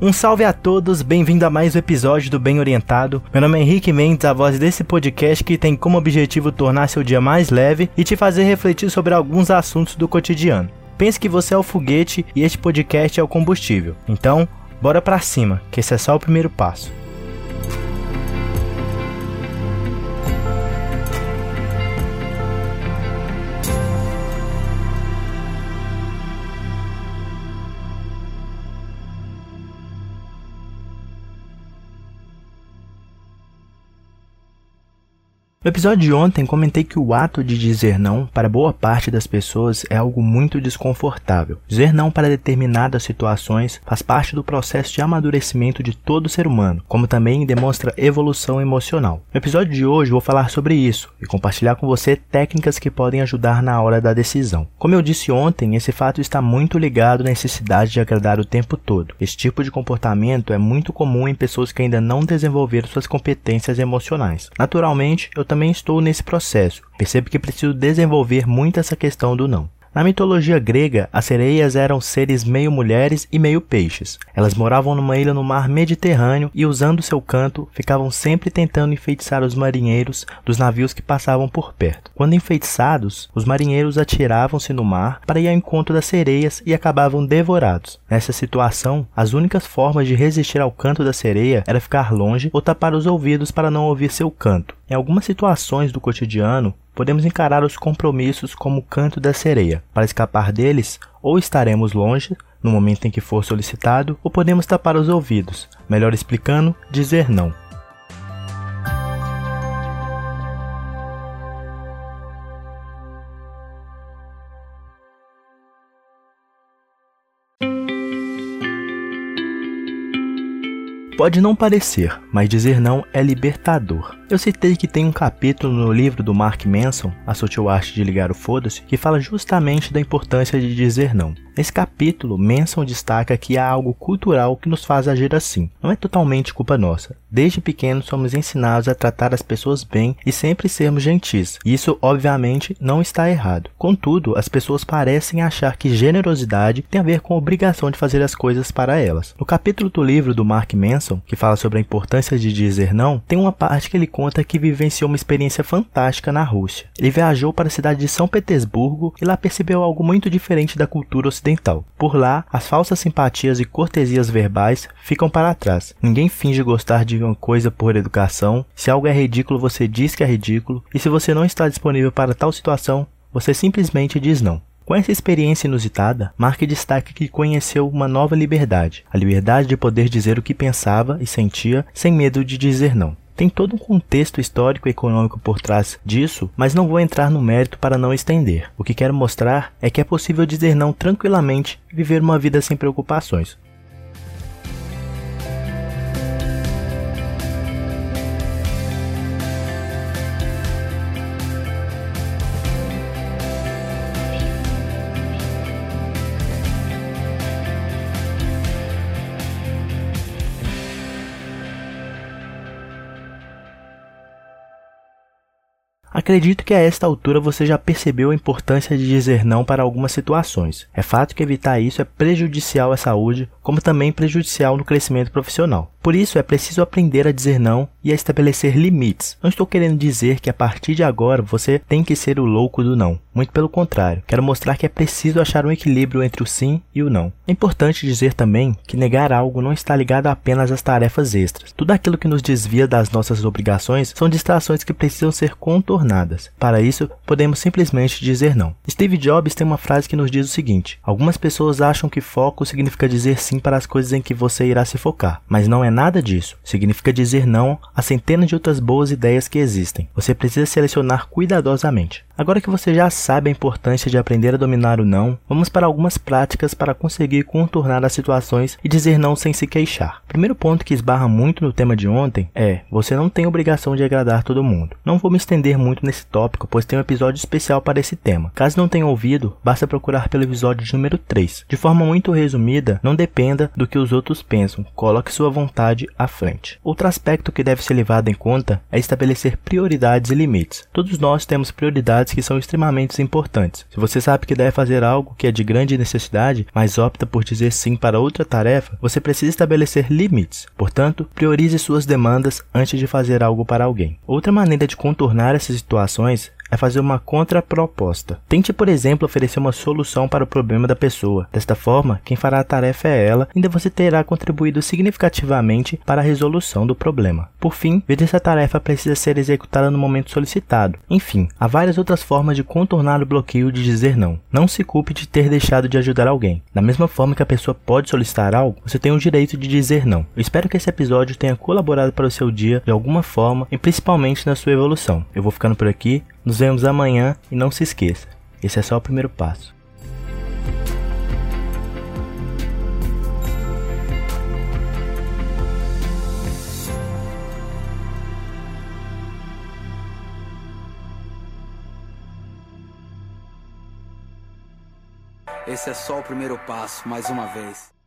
Um salve a todos, bem-vindo a mais um episódio do Bem Orientado. Meu nome é Henrique Mendes, a voz desse podcast que tem como objetivo tornar seu dia mais leve e te fazer refletir sobre alguns assuntos do cotidiano. Pense que você é o foguete e este podcast é o combustível. Então, bora pra cima, que esse é só o primeiro passo. No episódio de ontem, comentei que o ato de dizer não para boa parte das pessoas é algo muito desconfortável. Dizer não para determinadas situações faz parte do processo de amadurecimento de todo ser humano, como também demonstra evolução emocional. No episódio de hoje, vou falar sobre isso e compartilhar com você técnicas que podem ajudar na hora da decisão. Como eu disse ontem, esse fato está muito ligado à necessidade de agradar o tempo todo. Esse tipo de comportamento é muito comum em pessoas que ainda não desenvolveram suas competências emocionais. Naturalmente, eu também estou nesse processo. Percebo que preciso desenvolver muito essa questão do não. Na mitologia grega, as sereias eram seres meio mulheres e meio peixes. Elas moravam numa ilha no mar Mediterrâneo e, usando seu canto, ficavam sempre tentando enfeitiçar os marinheiros dos navios que passavam por perto. Quando enfeitiçados, os marinheiros atiravam-se no mar para ir ao encontro das sereias e acabavam devorados. Nessa situação, as únicas formas de resistir ao canto da sereia era ficar longe ou tapar os ouvidos para não ouvir seu canto. Em algumas situações do cotidiano, podemos encarar os compromissos como o canto da sereia. Para escapar deles, ou estaremos longe no momento em que for solicitado, ou podemos tapar os ouvidos. Melhor explicando, dizer não. Pode não parecer, mas dizer não é libertador. Eu citei que tem um capítulo no livro do Mark Manson, A Sutil Arte de Ligar o Foda-se, que fala justamente da importância de dizer não. Nesse capítulo, Manson destaca que há algo cultural que nos faz agir assim. Não é totalmente culpa nossa. Desde pequenos somos ensinados a tratar as pessoas bem e sempre sermos gentis. Isso, obviamente, não está errado. Contudo, as pessoas parecem achar que generosidade tem a ver com a obrigação de fazer as coisas para elas. No capítulo do livro do Mark Manson, que fala sobre a importância de dizer não, tem uma parte que ele conta que vivenciou uma experiência fantástica na Rússia. Ele viajou para a cidade de São Petersburgo e lá percebeu algo muito diferente da cultura ocidental. Por lá, as falsas simpatias e cortesias verbais ficam para trás. Ninguém finge gostar de uma coisa por educação. Se algo é ridículo, você diz que é ridículo. E se você não está disponível para tal situação, você simplesmente diz não. Com essa experiência inusitada, Mark destaca que conheceu uma nova liberdade, a liberdade de poder dizer o que pensava e sentia sem medo de dizer não. Tem todo um contexto histórico e econômico por trás disso, mas não vou entrar no mérito para não estender. O que quero mostrar é que é possível dizer não tranquilamente e viver uma vida sem preocupações. Acredito que a esta altura você já percebeu a importância de dizer não para algumas situações. É fato que evitar isso é prejudicial à saúde, como também prejudicial no crescimento profissional. Por isso, é preciso aprender a dizer não e a estabelecer limites. Não estou querendo dizer que a partir de agora você tem que ser o louco do não. Muito pelo contrário, quero mostrar que é preciso achar um equilíbrio entre o sim e o não. É importante dizer também que negar algo não está ligado apenas às tarefas extras. Tudo aquilo que nos desvia das nossas obrigações são distrações que precisam ser contornadas. Para isso, podemos simplesmente dizer não. Steve Jobs tem uma frase que nos diz o seguinte: Algumas pessoas acham que foco significa dizer sim para as coisas em que você irá se focar, mas não é nada disso. Significa dizer não a centenas de outras boas ideias que existem. Você precisa selecionar cuidadosamente. Agora que você já sabe a importância de aprender a dominar o não, vamos para algumas práticas para conseguir contornar as situações e dizer não sem se queixar. Primeiro ponto que esbarra muito no tema de ontem é: você não tem obrigação de agradar todo mundo. Não vou me estender muito nesse tópico, pois tem um episódio especial para esse tema. Caso não tenha ouvido, basta procurar pelo episódio número 3. De forma muito resumida, não dependa do que os outros pensam, coloque sua vontade à frente. Outro aspecto que deve ser levado em conta é estabelecer prioridades e limites. Todos nós temos prioridades que são extremamente importantes. Se você sabe que deve fazer algo que é de grande necessidade, mas opta por dizer sim para outra tarefa, você precisa estabelecer limites. Portanto, priorize suas demandas antes de fazer algo para alguém. Outra maneira de contornar essas situações é fazer uma contraproposta. Tente, por exemplo, oferecer uma solução para o problema da pessoa. Desta forma, quem fará a tarefa é ela, e ainda você terá contribuído significativamente para a resolução do problema. Por fim, veja se a tarefa precisa ser executada no momento solicitado. Enfim, há várias outras formas de contornar o bloqueio de dizer não. Não se culpe de ter deixado de ajudar alguém. Da mesma forma que a pessoa pode solicitar algo, você tem o direito de dizer não. Eu espero que esse episódio tenha colaborado para o seu dia de alguma forma e principalmente na sua evolução. Eu vou ficando por aqui. Nos vemos amanhã e não se esqueça, esse é só o primeiro passo. Esse é só o primeiro passo, mais uma vez.